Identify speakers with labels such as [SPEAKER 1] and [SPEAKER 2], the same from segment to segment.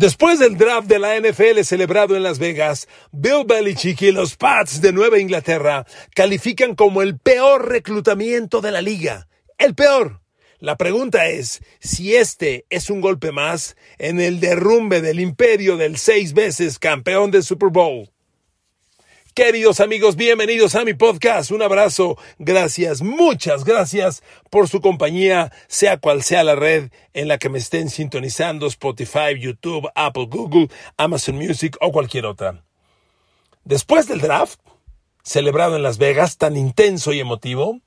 [SPEAKER 1] Después del draft de la NFL celebrado en Las Vegas, Bill Belichick y los Pats de Nueva Inglaterra califican como el peor reclutamiento de la liga. El peor. La pregunta es si este es un golpe más en el derrumbe del imperio del seis veces campeón del Super Bowl. Queridos amigos, bienvenidos a mi podcast. Un abrazo. Gracias, muchas gracias por su compañía, sea cual sea la red en la que me estén sintonizando, Spotify, YouTube, Apple, Google, Amazon Music o cualquier otra. Después del draft, celebrado en Las Vegas, tan intenso y emotivo,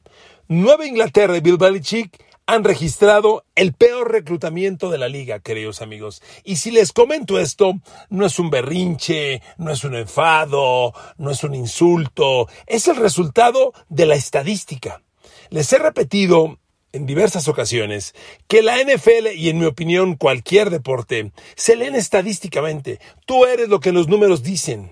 [SPEAKER 1] Nueva Inglaterra y Bill Belichick han registrado el peor reclutamiento de la liga, queridos amigos. Y si les comento esto, no es un berrinche, no es un enfado, no es un insulto, es el resultado de la estadística. Les he repetido en diversas ocasiones que la NFL y en mi opinión cualquier deporte se leen estadísticamente. Tú eres lo que los números dicen.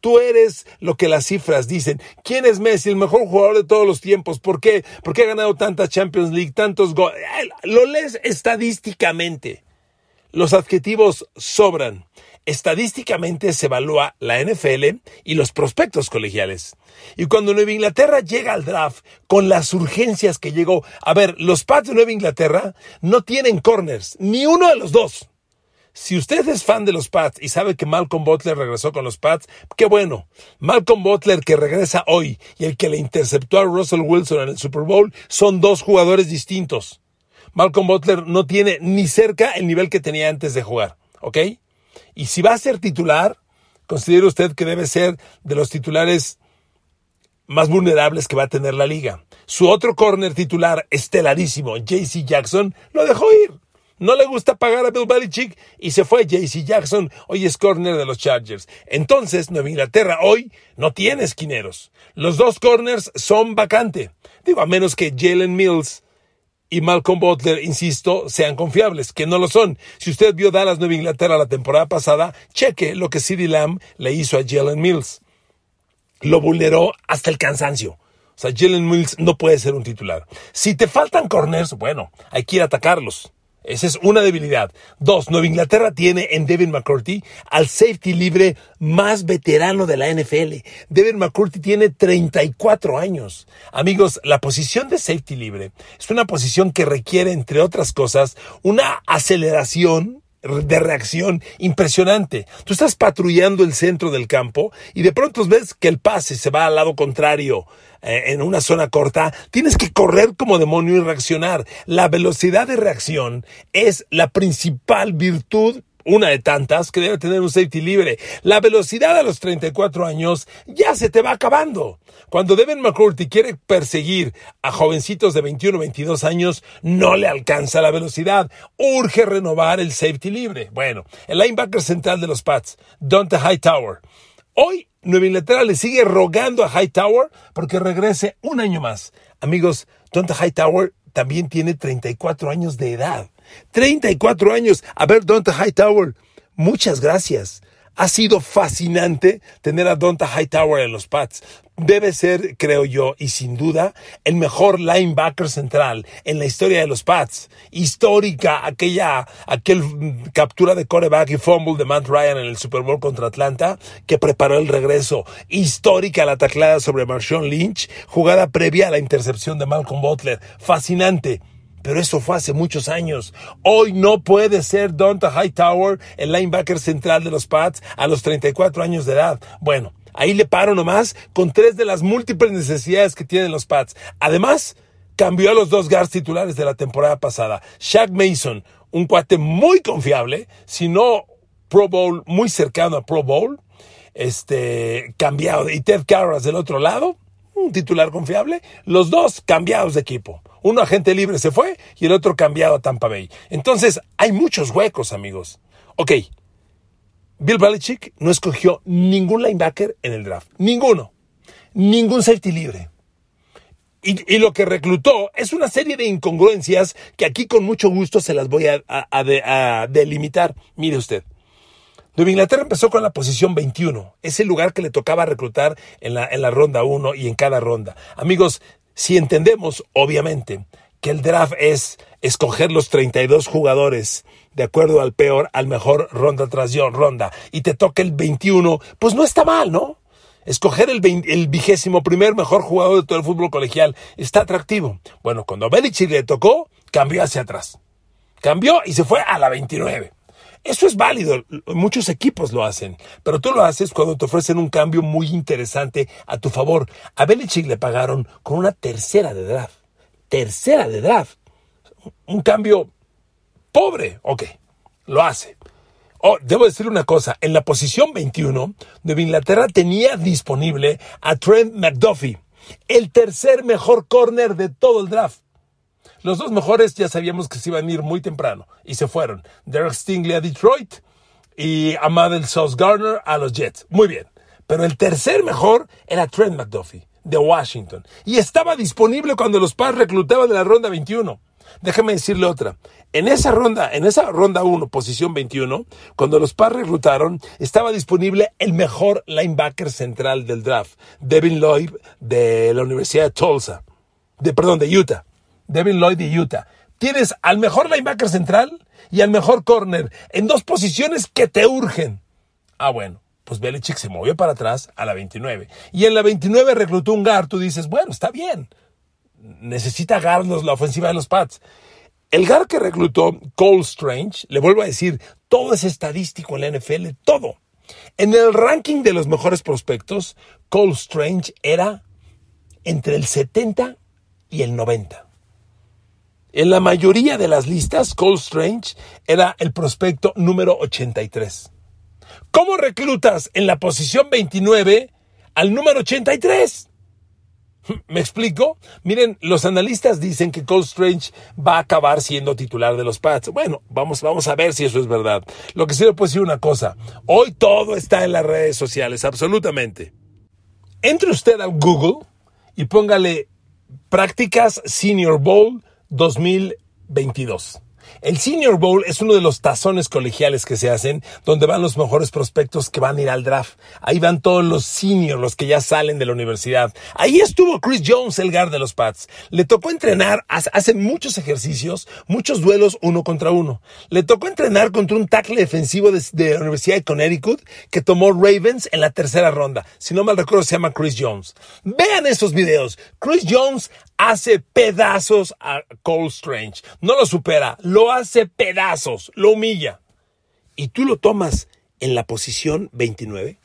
[SPEAKER 1] Tú eres lo que las cifras dicen. ¿Quién es Messi? El mejor jugador de todos los tiempos. ¿Por qué? Porque ha ganado tantas Champions League, tantos goles. Lo lees estadísticamente. Los adjetivos sobran. Estadísticamente se evalúa la NFL y los prospectos colegiales. Y cuando Nueva Inglaterra llega al draft con las urgencias que llegó, a ver, los Pats de Nueva Inglaterra no tienen corners, ni uno de los dos. Si usted es fan de los Pats y sabe que Malcolm Butler regresó con los Pats, qué bueno. Malcolm Butler que regresa hoy y el que le interceptó a Russell Wilson en el Super Bowl son dos jugadores distintos. Malcolm Butler no tiene ni cerca el nivel que tenía antes de jugar, ¿ok? Y si va a ser titular, considere usted que debe ser de los titulares más vulnerables que va a tener la liga. Su otro corner titular estelarísimo, JC Jackson, lo dejó ir. No le gusta pagar a Bill Belichick y se fue JC Jackson, hoy es corner de los Chargers. Entonces, Nueva Inglaterra hoy no tiene esquineros. Los dos corners son vacante. Digo, a menos que Jalen Mills y Malcolm Butler, insisto, sean confiables, que no lo son. Si usted vio Dallas Nueva Inglaterra la temporada pasada, cheque lo que CeeDee Lamb le hizo a Jalen Mills. Lo vulneró hasta el cansancio. O sea, Jalen Mills no puede ser un titular. Si te faltan corners, bueno, hay que ir a atacarlos. Esa es una debilidad. Dos, Nueva Inglaterra tiene en Devin McCourty al safety libre más veterano de la NFL. Devin McCourty tiene 34 años. Amigos, la posición de safety libre es una posición que requiere, entre otras cosas, una aceleración de reacción impresionante. Tú estás patrullando el centro del campo y de pronto ves que el pase se va al lado contrario eh, en una zona corta, tienes que correr como demonio y reaccionar. La velocidad de reacción es la principal virtud una de tantas que debe tener un safety libre. La velocidad a los 34 años ya se te va acabando. Cuando Devin McCourty quiere perseguir a jovencitos de 21 o 22 años, no le alcanza la velocidad. Urge renovar el safety libre. Bueno, el linebacker central de los Pats, Dante Hightower. Hoy Nueva Inglaterra le sigue rogando a Hightower porque regrese un año más. Amigos, Donta Hightower también tiene 34 años de edad. 34 años. A ver, Donta Hightower, muchas gracias. Ha sido fascinante tener a Donta Hightower en los Pats. Debe ser, creo yo, y sin duda, el mejor linebacker central en la historia de los Pats. Histórica aquella, aquel captura de coreback y fumble de Matt Ryan en el Super Bowl contra Atlanta que preparó el regreso. Histórica la taclada sobre Marshawn Lynch, jugada previa a la intercepción de Malcolm Butler. Fascinante. Pero eso fue hace muchos años. Hoy no puede ser Donta Hightower el linebacker central de los Pats a los 34 años de edad. Bueno, ahí le paro nomás con tres de las múltiples necesidades que tienen los Pats. Además, cambió a los dos guards titulares de la temporada pasada. Shaq Mason, un cuate muy confiable, si no Pro Bowl, muy cercano a Pro Bowl, este, cambiado. Y Ted Carras del otro lado, un titular confiable. Los dos cambiados de equipo. Uno agente libre se fue y el otro cambiado a Tampa Bay. Entonces, hay muchos huecos, amigos. Ok, Bill Belichick no escogió ningún linebacker en el draft. Ninguno. Ningún safety libre. Y, lo que reclutó es una serie de incongruencias que aquí con mucho gusto se las voy a, delimitar. Mire usted. Nueva Inglaterra empezó con la posición 21, ese lugar que le tocaba reclutar en la, en la ronda 1 y en cada ronda. Amigos, si entendemos, obviamente, que el draft es escoger los 32 jugadores de acuerdo al peor al mejor ronda tras ronda y te toca el 21, pues no está mal, ¿no? Escoger el, el, vigésimo primer mejor jugador de todo el fútbol colegial está atractivo. Bueno, cuando Belichick le tocó, cambió hacia atrás. Cambió y se fue a la 29. Eso es válido, muchos equipos lo hacen, pero tú lo haces cuando te ofrecen un cambio muy interesante a tu favor. A Belichick le pagaron con una tercera de draft. Tercera de draft. Un cambio pobre, ok, lo hace. Oh, debo decir una cosa, en la posición 21, Nueva Inglaterra tenía disponible a Trent McDuffie, el tercer mejor corner de todo el draft. Los dos mejores ya sabíamos que se iban a ir muy temprano y se fueron. Derek Stingley a Detroit y Amadel Sauce Garner a los Jets. Muy bien. Pero el tercer mejor era Trent McDuffie de Washington y estaba disponible cuando los Pats reclutaban de la ronda 21. Déjame decirle otra. En esa ronda, en esa ronda 1, posición 21, cuando los Pats reclutaron, estaba disponible el mejor linebacker central del draft, Devin Lloyd de la Universidad de Tulsa, de perdón, de Utah. Devin Lloyd de Utah. Tienes al mejor linebacker central y al mejor corner en dos posiciones que te urgen. Ah, bueno, pues Belichick se movió para atrás a la 29. Y en la 29 reclutó un guard. Tú dices, bueno, está bien. Necesita guard la ofensiva de los Pats. El guard que reclutó Cole Strange, le vuelvo a decir, todo es estadístico en la NFL, todo. En el ranking de los mejores prospectos, Cole Strange era entre el 70 y el 90. En la mayoría de las listas, Cole Strange era el prospecto número 83. ¿Cómo reclutas en la posición 29 al número 83? ¿Me explico? Miren, los analistas dicen que Cole Strange va a acabar siendo titular de los Pats. Bueno, vamos, vamos a ver si eso es verdad. Lo que sí le puedo decir una cosa. Hoy todo está en las redes sociales, absolutamente. Entre usted a Google y póngale prácticas Senior Bowl 2022. El Senior Bowl es uno de los tazones colegiales que se hacen donde van los mejores prospectos que van a ir al draft. Ahí van todos los seniors, los que ya salen de la universidad. Ahí estuvo Chris Jones, el guard de los Pats. Le tocó entrenar, hace muchos ejercicios, muchos duelos uno contra uno. Le tocó entrenar contra un tackle defensivo de, de la Universidad de Connecticut que tomó Ravens en la tercera ronda. Si no mal recuerdo se llama Chris Jones. Vean esos videos. Chris Jones hace pedazos a Cole Strange. No lo supera, lo hace pedazos, lo humilla. Y tú lo tomas en la posición 29.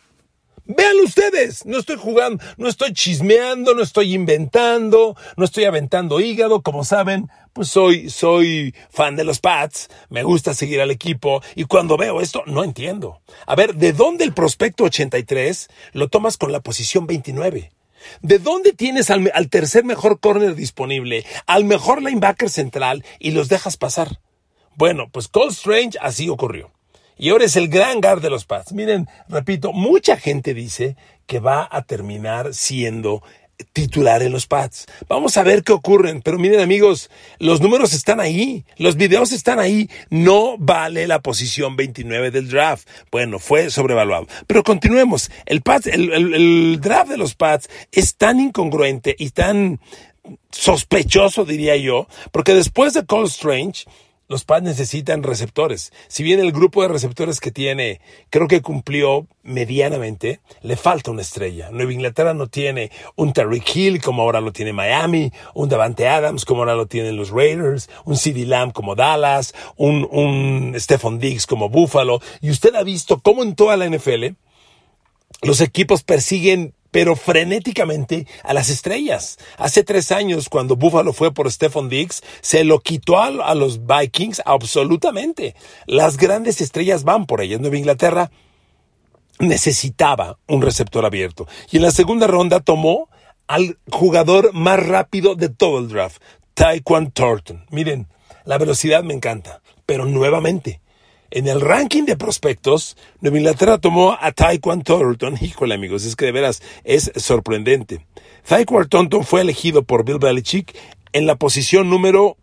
[SPEAKER 1] Vean ustedes, no estoy jugando, no estoy chismeando, no estoy inventando, no estoy aventando hígado, como saben, pues soy, soy fan de los Pats, me gusta seguir al equipo y cuando veo esto no entiendo. A ver, ¿de dónde el prospecto 83 lo tomas con la posición 29? ¿De dónde tienes al, tercer mejor corner disponible, al mejor linebacker central y los dejas pasar? Bueno, pues Cole Strange así ocurrió. Y ahora es el gran guard de los Pats. Miren, repito, mucha gente dice que va a terminar siendo titular en los pads. Vamos a ver qué ocurren. Pero miren amigos, los números están ahí, los videos están ahí. No vale la posición 29 del draft. Bueno, fue sobrevaluado. Pero continuemos. El, pads, el, el draft de los pads es tan incongruente y tan sospechoso, diría yo, porque después de Cole Strange, los Pats necesitan receptores. Si bien el grupo de receptores que tiene creo que cumplió medianamente, le falta una estrella. Nueva Inglaterra no tiene un Terry Hill como ahora lo tiene Miami, un Davante Adams como ahora lo tienen los Raiders, un CD Lamb como Dallas, un, un Stephon Diggs como Buffalo. Y usted ha visto cómo en toda la NFL los equipos persiguen pero frenéticamente a las estrellas. Hace tres años, cuando Buffalo fue por Stephon Diggs, se lo quitó a, los Vikings absolutamente. Las grandes estrellas van por ellas. Nueva Inglaterra necesitaba un receptor abierto. Y en la segunda ronda tomó al jugador más rápido de todo el draft, Taekwon Thornton. Miren, la velocidad me encanta, pero nuevamente, en el ranking de prospectos, Nueva Inglaterra tomó a Taekwon Thornton. Híjole, amigos, es que de veras es sorprendente. Taekwon Thornton fue elegido por Bill Belichick en la posición número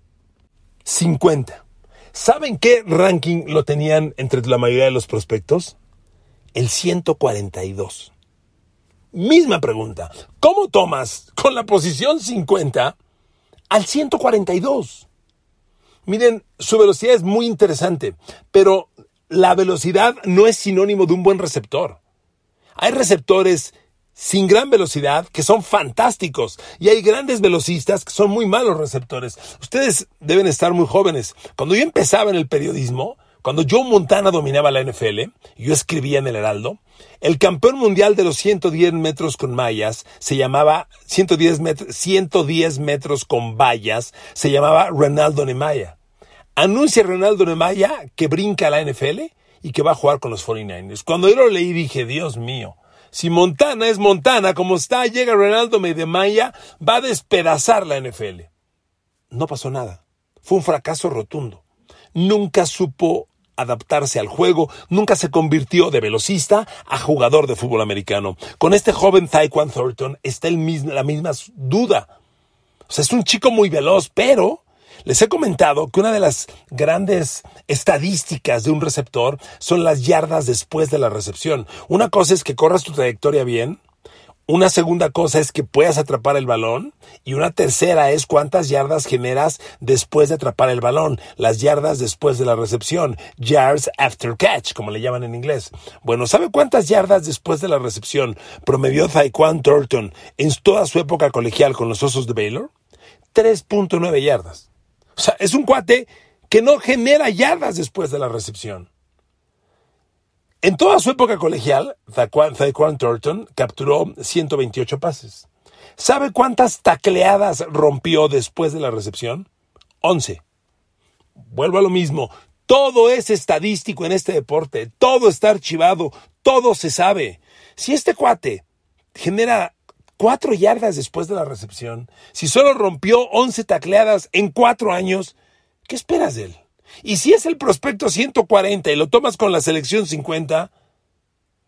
[SPEAKER 1] 50. ¿Saben qué ranking lo tenían entre la mayoría de los prospectos? El 142. Misma pregunta. ¿Cómo tomas con la posición 50 al 142? Miren, su velocidad es muy interesante, pero la velocidad no es sinónimo de un buen receptor. Hay receptores sin gran velocidad que son fantásticos y hay grandes velocistas que son muy malos receptores. Ustedes deben estar muy jóvenes. Cuando yo empezaba en el periodismo, cuando Joe Montana dominaba la NFL, yo escribía en el Heraldo, el campeón mundial de los 110 metros con mallas se llamaba 110 metros, 110 metros con vallas, se llamaba Ronaldo Nemaya. Anuncia Ronaldo Nemaya que brinca a la NFL y que va a jugar con los 49ers. Cuando yo lo leí dije, Dios mío, si Montana es Montana, como está, llega Ronaldo Medemaya, va a despedazar la NFL. No pasó nada. Fue un fracaso rotundo. Nunca supo adaptarse al juego, nunca se convirtió de velocista a jugador de fútbol americano. Con este joven Taekwon Thornton está el la misma duda. O sea, es un chico muy veloz, pero les he comentado que una de las grandes estadísticas de un receptor son las yardas después de la recepción. Una cosa es que corras tu trayectoria bien, una segunda cosa es que puedas atrapar el balón y una tercera es cuántas yardas generas después de atrapar el balón, las yardas después de la recepción, yards after catch, como le llaman en inglés. Bueno, ¿sabe cuántas yardas después de la recepción promedió Taekwon Thornton en toda su época colegial con los Osos de Baylor? 3.9 yardas. O sea, es un cuate que no genera yardas después de la recepción. En toda su época colegial, Taekwon Thornton capturó 128 pases. ¿Sabe cuántas tacleadas rompió después de la recepción? 11. Vuelvo a lo mismo. Todo es estadístico en este deporte. Todo está archivado. Todo se sabe. Si este cuate genera cuatro yardas después de la recepción, si solo rompió 11 tacleadas en cuatro años, ¿qué esperas de él? Y si es el prospecto 140 y lo tomas con la selección 50,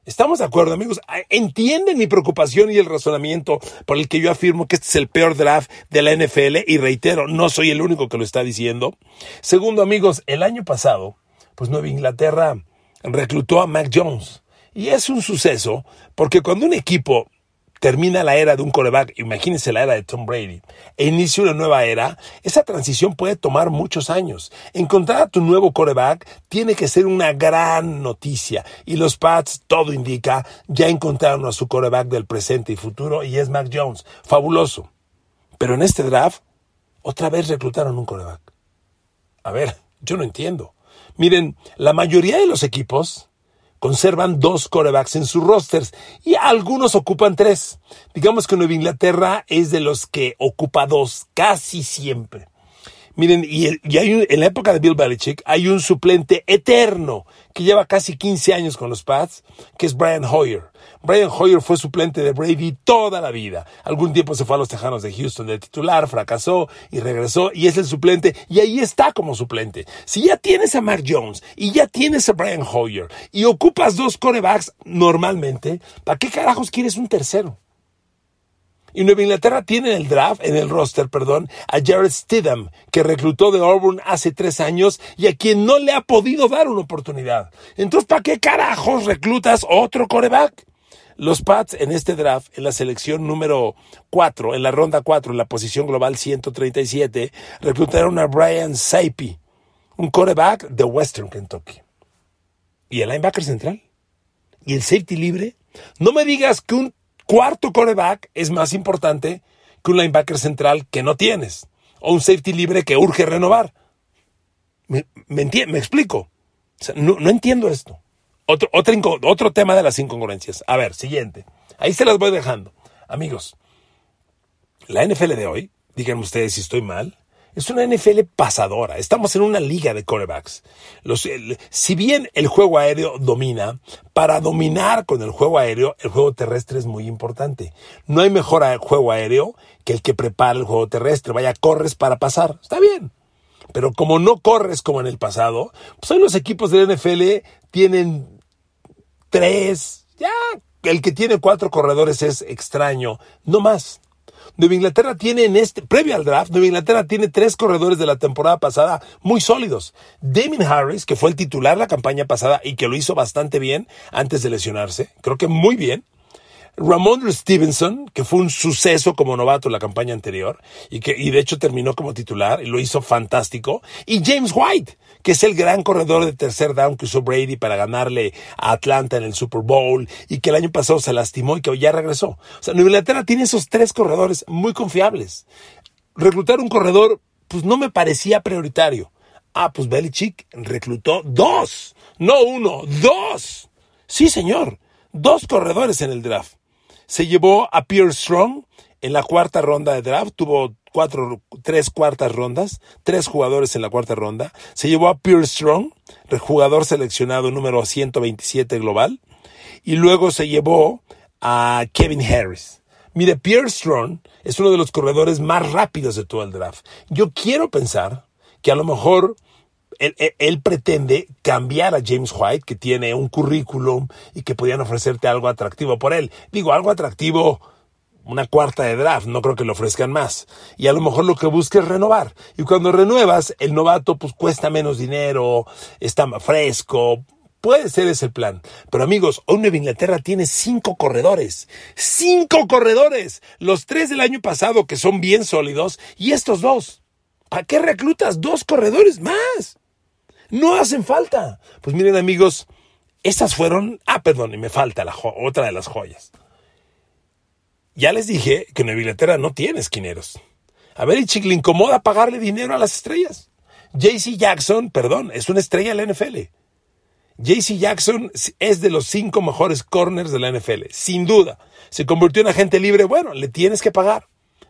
[SPEAKER 1] ¿estamos de acuerdo, amigos? Ah, ¿Entienden mi preocupación y el razonamiento por el que yo afirmo que este es el peor draft de la NFL? Y reitero, no soy el único que lo está diciendo. Segundo, amigos, el año pasado, pues Nueva Inglaterra reclutó a Mac Jones. Y es un suceso porque cuando un equipo termina la era de un coreback, imagínense la era de Tom Brady, e inicia una nueva era, esa transición puede tomar muchos años. Encontrar a tu nuevo coreback tiene que ser una gran noticia. Y los Pats, todo indica, ya encontraron a su coreback del presente y futuro y es Mac Jones. Fabuloso. Pero en este draft, otra vez reclutaron un coreback. A ver, yo no entiendo. Miren, la mayoría de los equipos conservan dos corebacks en sus rosters y algunos ocupan tres. Digamos que Nueva Inglaterra es de los que ocupa dos casi siempre. Miren, y, hay en la época de Bill Belichick hay un suplente eterno que lleva casi 15 años con los Pats, que es Brian Hoyer. Brian Hoyer fue suplente de Brady toda la vida. Algún tiempo se fue a los Tejanos de Houston de titular, fracasó y regresó y es el suplente y ahí está como suplente. Si ya tienes a Mark Jones y ya tienes a Brian Hoyer y ocupas dos corebacks normalmente, ¿para qué carajos quieres un tercero? Y Nueva Inglaterra tiene en el draft, en el roster, perdón, a Jared Stidham, que reclutó de Auburn hace tres años y a quien no le ha podido dar una oportunidad. Entonces, ¿para qué carajos reclutas otro coreback? Los Pats en este draft, en la selección número 4, en la ronda 4, en la posición global 137, reclutaron a Brian Saipi, un coreback de Western Kentucky. ¿Y el linebacker central? ¿Y el safety libre? No me digas que un cuarto coreback es más importante que un linebacker central que no tienes, o un safety libre que urge renovar. ¿Me, explico? no, no entiendo esto. Otro, otro, otro tema de las incongruencias. A ver, siguiente. Ahí se las voy dejando. Amigos, la NFL de hoy, díganme ustedes si estoy mal, es una NFL pasadora. Estamos en una liga de corebacks. Si bien el juego aéreo domina, para dominar con el juego aéreo, el juego terrestre es muy importante. No hay mejor juego aéreo que el que prepara el juego terrestre. Vaya, corres para pasar. Está bien. Pero como no corres como en el pasado, pues hoy los equipos de la NFL tienen tres, ya, el que tiene cuatro corredores es extraño, no más. Nueva Inglaterra tiene en este, previo al draft, Nueva Inglaterra tiene tres corredores de la temporada pasada muy sólidos. Damien Harris, que fue el titular la campaña pasada y que lo hizo bastante bien antes de lesionarse, creo que muy bien. Ramondre Stevenson, que fue un suceso como novato en la campaña anterior y que y de hecho terminó como titular y lo hizo fantástico, y James White, que es el gran corredor de tercer down que usó Brady para ganarle a Atlanta en el Super Bowl y que el año pasado se lastimó y que ya regresó. O sea, Nueva Inglaterra tiene esos tres corredores muy confiables. Reclutar un corredor, pues no me parecía prioritario. Ah, pues Belichick reclutó dos, no uno, dos. Sí, señor, dos corredores en el draft se llevó a Pierre Strong en la cuarta ronda de draft, tuvo cuatro, tres cuartas rondas, tres jugadores en la cuarta ronda. Se llevó a Pierre Strong, jugador seleccionado número 127 global, y luego se llevó a Kevin Harris. Mire, Pierre Strong es uno de los corredores más rápidos de todo el draft. Yo quiero pensar que a lo mejor él, pretende cambiar a James White, que tiene un currículum y que podían ofrecerte algo atractivo por él. Digo, algo atractivo, una cuarta de draft, no creo que le ofrezcan más. Y a lo mejor lo que busca es renovar. Y cuando renuevas, el novato pues cuesta menos dinero, está más fresco. Puede ser ese el plan. Pero amigos, hoy Nueva Inglaterra tiene cinco corredores. ¡Cinco corredores! Los tres del año pasado que son bien sólidos y estos dos. ¿Para qué reclutas dos corredores más? No hacen falta. Pues miren amigos, esas fueron... Ah, perdón, y me falta la otra de las joyas. Ya les dije que Nueva Inglaterra no tiene esquineros. A ver, y le incomoda pagarle dinero a las estrellas. JC Jackson, perdón, es una estrella de la NFL. JC Jackson es de los cinco mejores corners de la NFL, sin duda. Se convirtió en agente libre, bueno, le tienes que pagar.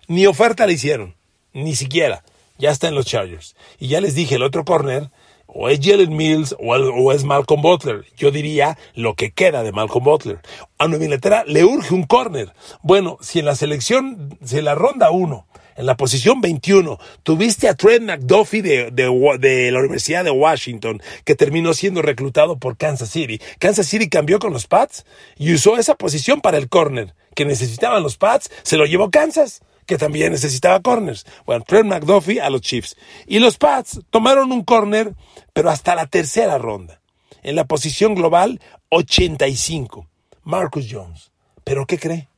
[SPEAKER 1] Ni oferta le hicieron, ni siquiera. Ya está en los Chargers. Y ya les dije, el otro corner o es Jalen Mills o, es Malcolm Butler. Yo diría lo que queda de Malcolm Butler. A Nueva Inglaterra le urge un corner. Bueno, si en la selección, si en la ronda 1, en la posición 21, tuviste a Trent McDuffie de, de, la Universidad de Washington, que terminó siendo reclutado por Kansas City. Kansas City cambió con los Pats y usó esa posición para el corner que necesitaban los Pats, se lo llevó Kansas que también necesitaba corners. Bueno, Trent McDuffie a los Chiefs. Y los Pats tomaron un corner, pero hasta la tercera ronda. En la posición global, 85. Marcus Jones. ¿Pero qué cree?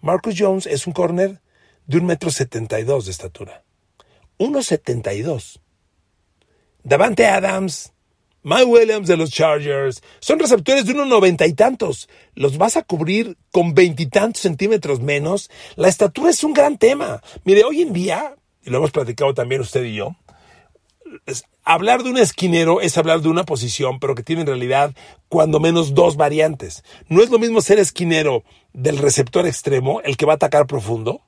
[SPEAKER 1] Marcus Jones es un corner de un metro setenta y dos de estatura. 1.72. Davante Adams, Mike Williams de los Chargers son receptores de unos noventa y tantos. Los vas a cubrir con veintitantos centímetros menos. La estatura es un gran tema. Mire, hoy en día, y lo hemos platicado también usted y yo, hablar de un esquinero es hablar de una posición, pero que tiene en realidad cuando menos dos variantes. No es lo mismo ser esquinero del receptor extremo, el que va a atacar profundo,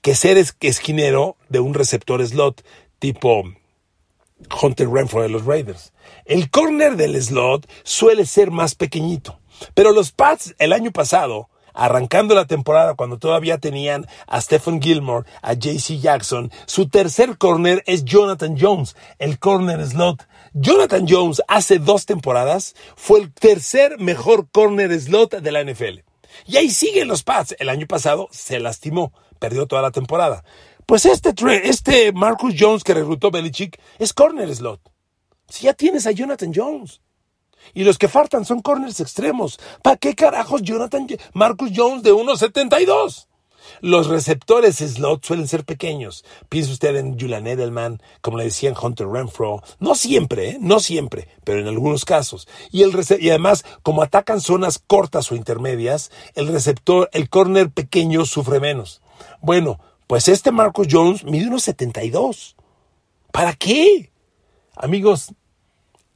[SPEAKER 1] que ser esquinero de un receptor slot tipo Hunter Renfro de los Raiders. El corner del slot suele ser más pequeñito, pero los Pats el año pasado, arrancando la temporada cuando todavía tenían a Stephen Gilmore, a JC Jackson, su tercer corner es Jonathan Jones, el corner slot. Jonathan Jones hace dos temporadas fue el tercer mejor corner slot de la NFL. Y ahí siguen los Pats. El año pasado se lastimó, perdió toda la temporada. Pues este, este Marcus Jones que reclutó Belichick es corner slot. Si ya tienes a Jonathan Jones. Y los que faltan son corners extremos. ¿Para qué carajos Jonathan Marcus Jones de 1.72? Los receptores slot suelen ser pequeños. Piensa usted en Julian Edelman, como le decían Hunter Renfro. No siempre, ¿eh? no siempre, pero en algunos casos. Y, el y además, como atacan zonas cortas o intermedias, el receptor, el corner pequeño sufre menos. Bueno, pues este Marcus Jones mide unos 72. ¿Para qué? Amigos,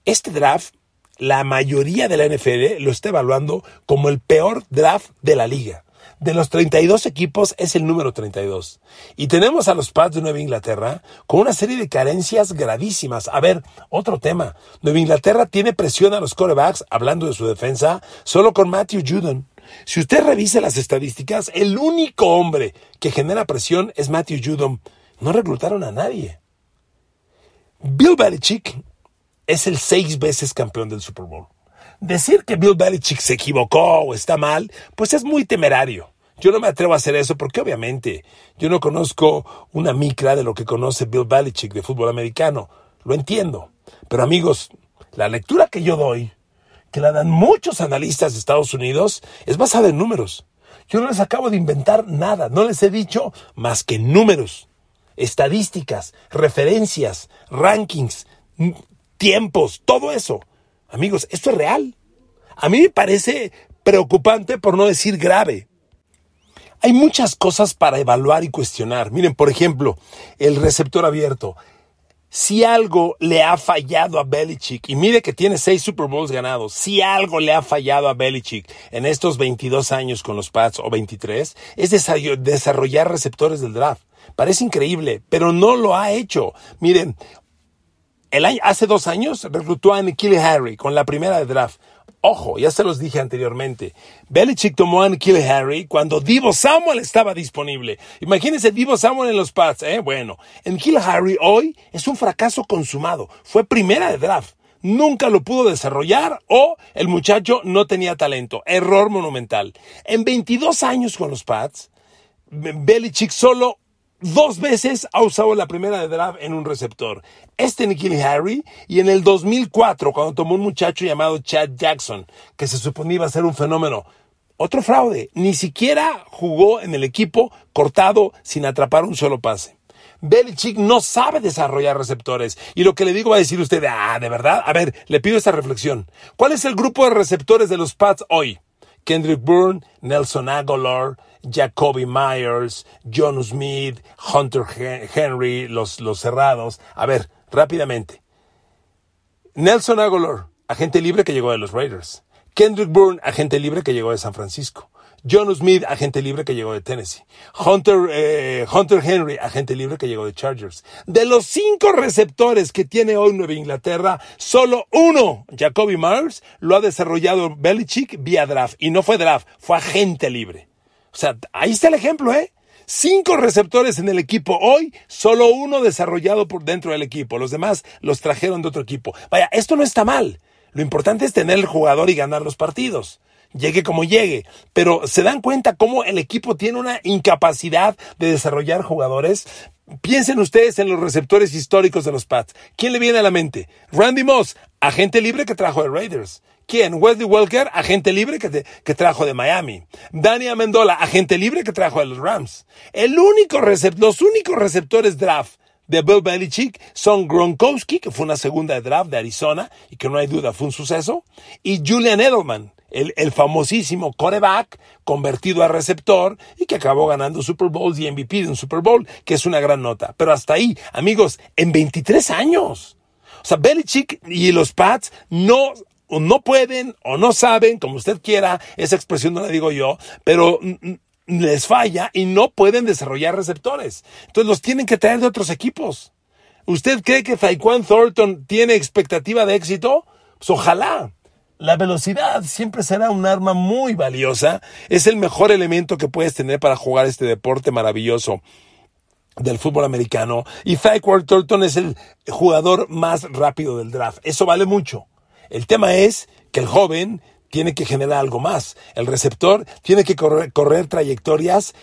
[SPEAKER 1] este draft, la mayoría de la NFL lo está evaluando como el peor draft de la liga. De los 32 equipos es el número 32. Y tenemos a los Pats de Nueva Inglaterra con una serie de carencias gravísimas. A ver, otro tema. Nueva Inglaterra tiene presión a los corebacks, hablando de su defensa, solo con Matthew Judon. Si usted revisa las estadísticas, el único hombre que genera presión es Matthew Judon. No reclutaron a nadie. Bill Belichick es el seis veces campeón del Super Bowl. Decir que Bill Belichick se equivocó o está mal, pues es muy temerario. Yo no me atrevo a hacer eso porque obviamente yo no conozco una micra de lo que conoce Bill Belichick de fútbol americano. Lo entiendo. Pero amigos, la lectura que yo doy que la dan muchos analistas de Estados Unidos es basada en números. Yo no les acabo de inventar nada, no les he dicho más que números, estadísticas, referencias, rankings, tiempos, todo eso. Amigos, esto es real. A mí me parece preocupante, por no decir grave. Hay muchas cosas para evaluar y cuestionar. Miren, por ejemplo, el receptor abierto. Si algo le ha fallado a Belichick, y mire que tiene seis Super Bowls ganados, si algo le ha fallado a Belichick en estos 22 años con los Pats o 23, es desarrollar receptores del draft. Parece increíble, pero no lo ha hecho. Miren, el año, hace dos años reclutó a Nikhil Harry con la primera de draft. Ojo, ya se los dije anteriormente. Belichick tomó a Nikhil Harry cuando Divo Samuel estaba disponible. Imagínense Divo Samuel en los Pats, ¿eh? Bueno, Nikhil Harry hoy es un fracaso consumado. Fue primera de draft. Nunca lo pudo desarrollar o el muchacho no tenía talento. Error monumental. En 22 años con los Pats, Belichick solo dos veces ha usado la primera de draft en un receptor. Este Nikhil Harry y en el 2004 cuando tomó un muchacho llamado Chad Jackson que se suponía iba a ser un fenómeno. Otro fraude. Ni siquiera jugó en el equipo cortado sin atrapar un solo pase. Belichick no sabe desarrollar receptores. Y lo que le digo va a decir usted, ah, ¿de verdad? A ver, le pido esta reflexión. ¿Cuál es el grupo de receptores de los Pats hoy? Kendrick Bourne, Nelson Aguilar, Jacoby Myers, John Smith, Hunter Henry, los, los cerrados. A ver, rápidamente. Nelson Aguilar, agente libre que llegó de los Raiders. Kendrick Bourne, agente libre que llegó de San Francisco. John Smith, agente libre que llegó de Tennessee. Hunter, eh, Hunter Henry, agente libre que llegó de Chargers. De los cinco receptores que tiene hoy Nueva Inglaterra, solo uno, Jacoby Myers, lo ha desarrollado Belichick vía draft. Y no fue draft, fue agente libre. O sea, ahí está el ejemplo, ¿eh? Cinco receptores en el equipo hoy, solo uno desarrollado por dentro del equipo. Los demás los trajeron de otro equipo. Vaya, esto no está mal. Lo importante es tener el jugador y ganar los partidos. Llegue como llegue. Pero se dan cuenta cómo el equipo tiene una incapacidad de desarrollar jugadores. Piensen ustedes en los receptores históricos de los Pats. ¿Quién le viene a la mente? Randy Moss, agente libre que trajo de Raiders. ¿Quién? Wesley Welker, agente libre que, que trajo de Miami. Dani Amendola, agente libre que trajo de los Rams. El único los únicos receptores draft de Bill Belichick son Gronkowski, que fue una segunda draft de Arizona y que no hay duda fue un suceso, y Julian Edelman, el, el famosísimo coreback convertido a receptor y que acabó ganando Super Bowls y MVP de un Super Bowl, que es una gran nota. Pero hasta ahí, amigos, en 23 años. O sea, Belichick y los Pats no o no pueden o no saben, como usted quiera, esa expresión no la digo yo, pero les falla y no pueden desarrollar receptores. Entonces los tienen que traer de otros equipos. ¿Usted cree que Taekwondo Thornton tiene expectativa de éxito? Pues ojalá. La velocidad siempre será un arma muy valiosa. Es el mejor elemento que puedes tener para jugar este deporte maravilloso del fútbol americano. Y Taekwondo Thornton es el jugador más rápido del draft. Eso vale mucho. El tema es que el joven tiene que generar algo más. El receptor tiene que correr, correr trayectorias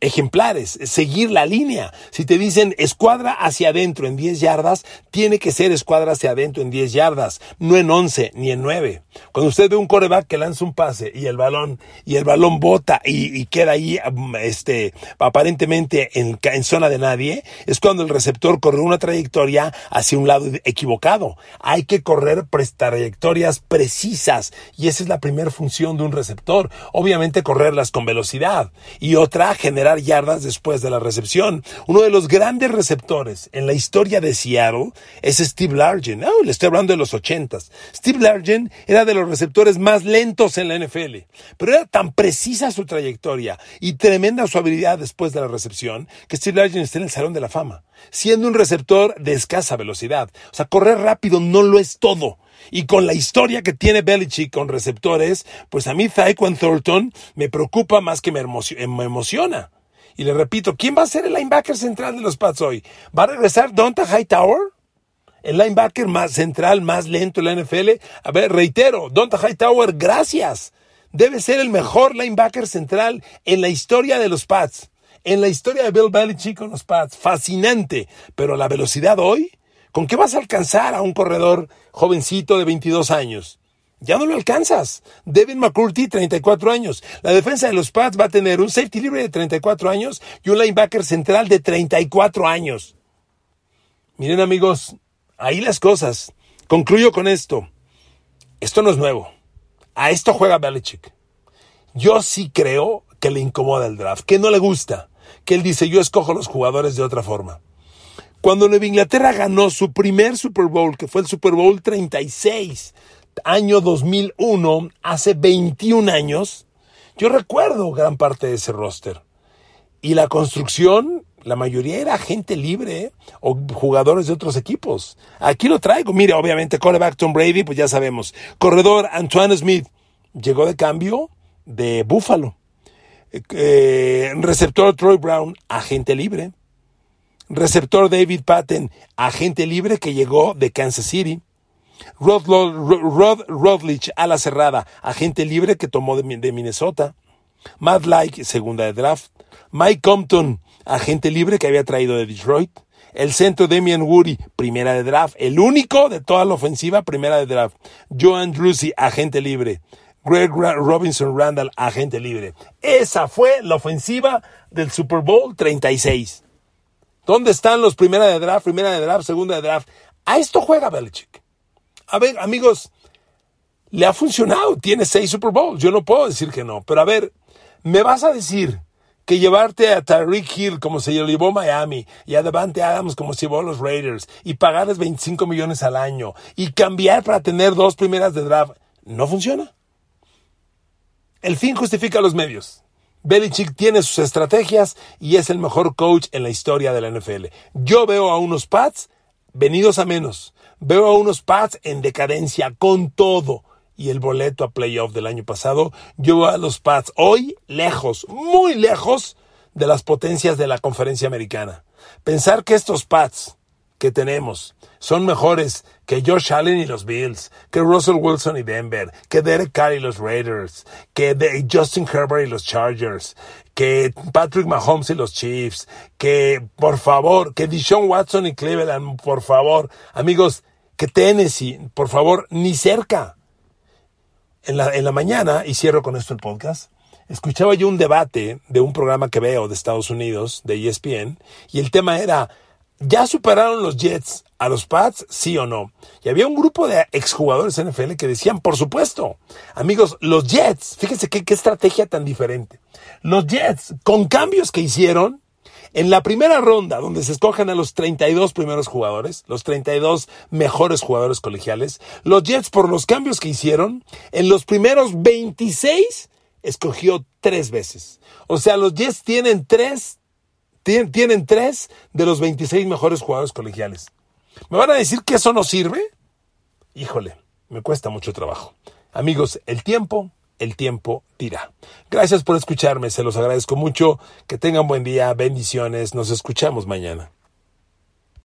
[SPEAKER 1] ejemplares, seguir la línea. Si te dicen escuadra hacia adentro en 10 yardas, tiene que ser escuadra hacia adentro en 10 yardas, no en 11 ni en 9. Cuando usted ve un coreback que lanza un pase y el balón y el balón bota y, queda ahí este aparentemente en, en zona de nadie, es cuando el receptor corre una trayectoria hacia un lado equivocado. Hay que correr trayectorias precisas y esa es la primera función de un receptor. Obviamente correrlas con velocidad y otra generar yardas después de la recepción. Uno de los grandes receptores en la historia de Seattle es Steve Largent. Oh, le estoy hablando de los ochentas. Steve Largent era de los receptores más lentos en la NFL, pero era tan precisa su trayectoria y tremenda su habilidad después de la recepción que Steve Largent está en el Salón de la Fama, siendo un receptor de escasa velocidad. O sea, correr rápido no lo es todo. Y con la historia que tiene Belichick con receptores, pues a mí Tyquan Thornton me preocupa más que me, emociona. Y le repito, ¿quién va a ser el linebacker central de los Pats hoy? ¿Va a regresar Donta Hightower? El linebacker más central, más lento en la NFL. A ver, reitero, Donta Hightower, gracias. Debe ser el mejor linebacker central en la historia de los Pats. En la historia de Bill Belichick con los Pats. Fascinante. Pero la velocidad hoy, ¿Con qué vas a alcanzar a un corredor jovencito de 22 años? Ya no lo alcanzas. Devin McCurdy, 34 años. La defensa de los Pats va a tener un safety libre de 34 años y un linebacker central de 34 años. Miren amigos, ahí las cosas. Concluyo con esto. Esto no es nuevo. A esto juega Belichick. Yo sí creo que le incomoda el draft, que no le gusta, que él dice yo escojo los jugadores de otra forma. Cuando Nueva Inglaterra ganó su primer Super Bowl, que fue el Super Bowl 36, año 2001, hace 21 años, yo recuerdo gran parte de ese roster. Y la construcción, la mayoría era gente libre ¿eh? o jugadores de otros equipos. Aquí lo traigo. Mire, obviamente, coreback Tom Brady, pues ya sabemos. Corredor Antoine Smith, llegó de cambio de Buffalo. Eh, receptor Troy Brown, agente libre. Receptor David Patton, agente libre que llegó de Kansas City. Rod, Rod, Rodlich, ala cerrada, agente libre que tomó de, Minnesota. Matt Like, segunda de draft. Mike Compton, agente libre que había traído de Detroit. El centro Damian Woody, primera de draft. El único de toda la ofensiva, primera de draft. Joan Drusi, agente libre. Greg Robinson Randall, agente libre. Esa fue la ofensiva del Super Bowl 36. ¿Dónde están los primera de draft, primera de draft, segunda de draft? A esto juega Belichick. A ver, amigos, le ha funcionado. Tiene seis Super Bowls. Yo no puedo decir que no. Pero a ver, ¿me vas a decir que llevarte a Tariq Hill como se llevó Miami y a Devante Adams como se llevó los Raiders y pagarles 25 millones al año y cambiar para tener dos primeras de draft no funciona? El fin justifica los medios. Belichick tiene sus estrategias y es el mejor coach en la historia de la NFL. Yo veo a unos Pats venidos a menos. Veo a unos Pats en decadencia con todo. Y el boleto a playoff del año pasado, yo veo a los Pats hoy lejos, muy lejos de las potencias de la conferencia americana. Pensar que estos Pats que tenemos son mejores que Josh Allen y los Bills, que Russell Wilson y Denver, que Derek Carr y los Raiders, que Justin Herbert y los Chargers, que Patrick Mahomes y los Chiefs, que por favor, que Deshaun Watson y Cleveland, por favor, amigos, que Tennessee, por favor, ni cerca. En la, en la mañana, y cierro con esto el podcast, escuchaba yo un debate de un programa que veo de Estados Unidos, de ESPN, y el tema era, ¿Ya superaron los Jets a los Pats? Sí o no. Y había un grupo de exjugadores NFL que decían, por supuesto. Amigos, los Jets, fíjense qué, qué estrategia tan diferente. Los Jets, con cambios que hicieron, en la primera ronda, donde se escogen a los 32 primeros jugadores, los 32 mejores jugadores colegiales, los Jets, por los cambios que hicieron, en los primeros 26, escogió tres veces. O sea, los Jets tienen tres tienen tres de los 26 mejores jugadores colegiales. ¿Me van a decir que eso no sirve? Híjole, me cuesta mucho trabajo. Amigos, el tiempo, el tiempo dirá. Gracias por escucharme, se los agradezco mucho. Que tengan buen día, bendiciones, nos escuchamos mañana.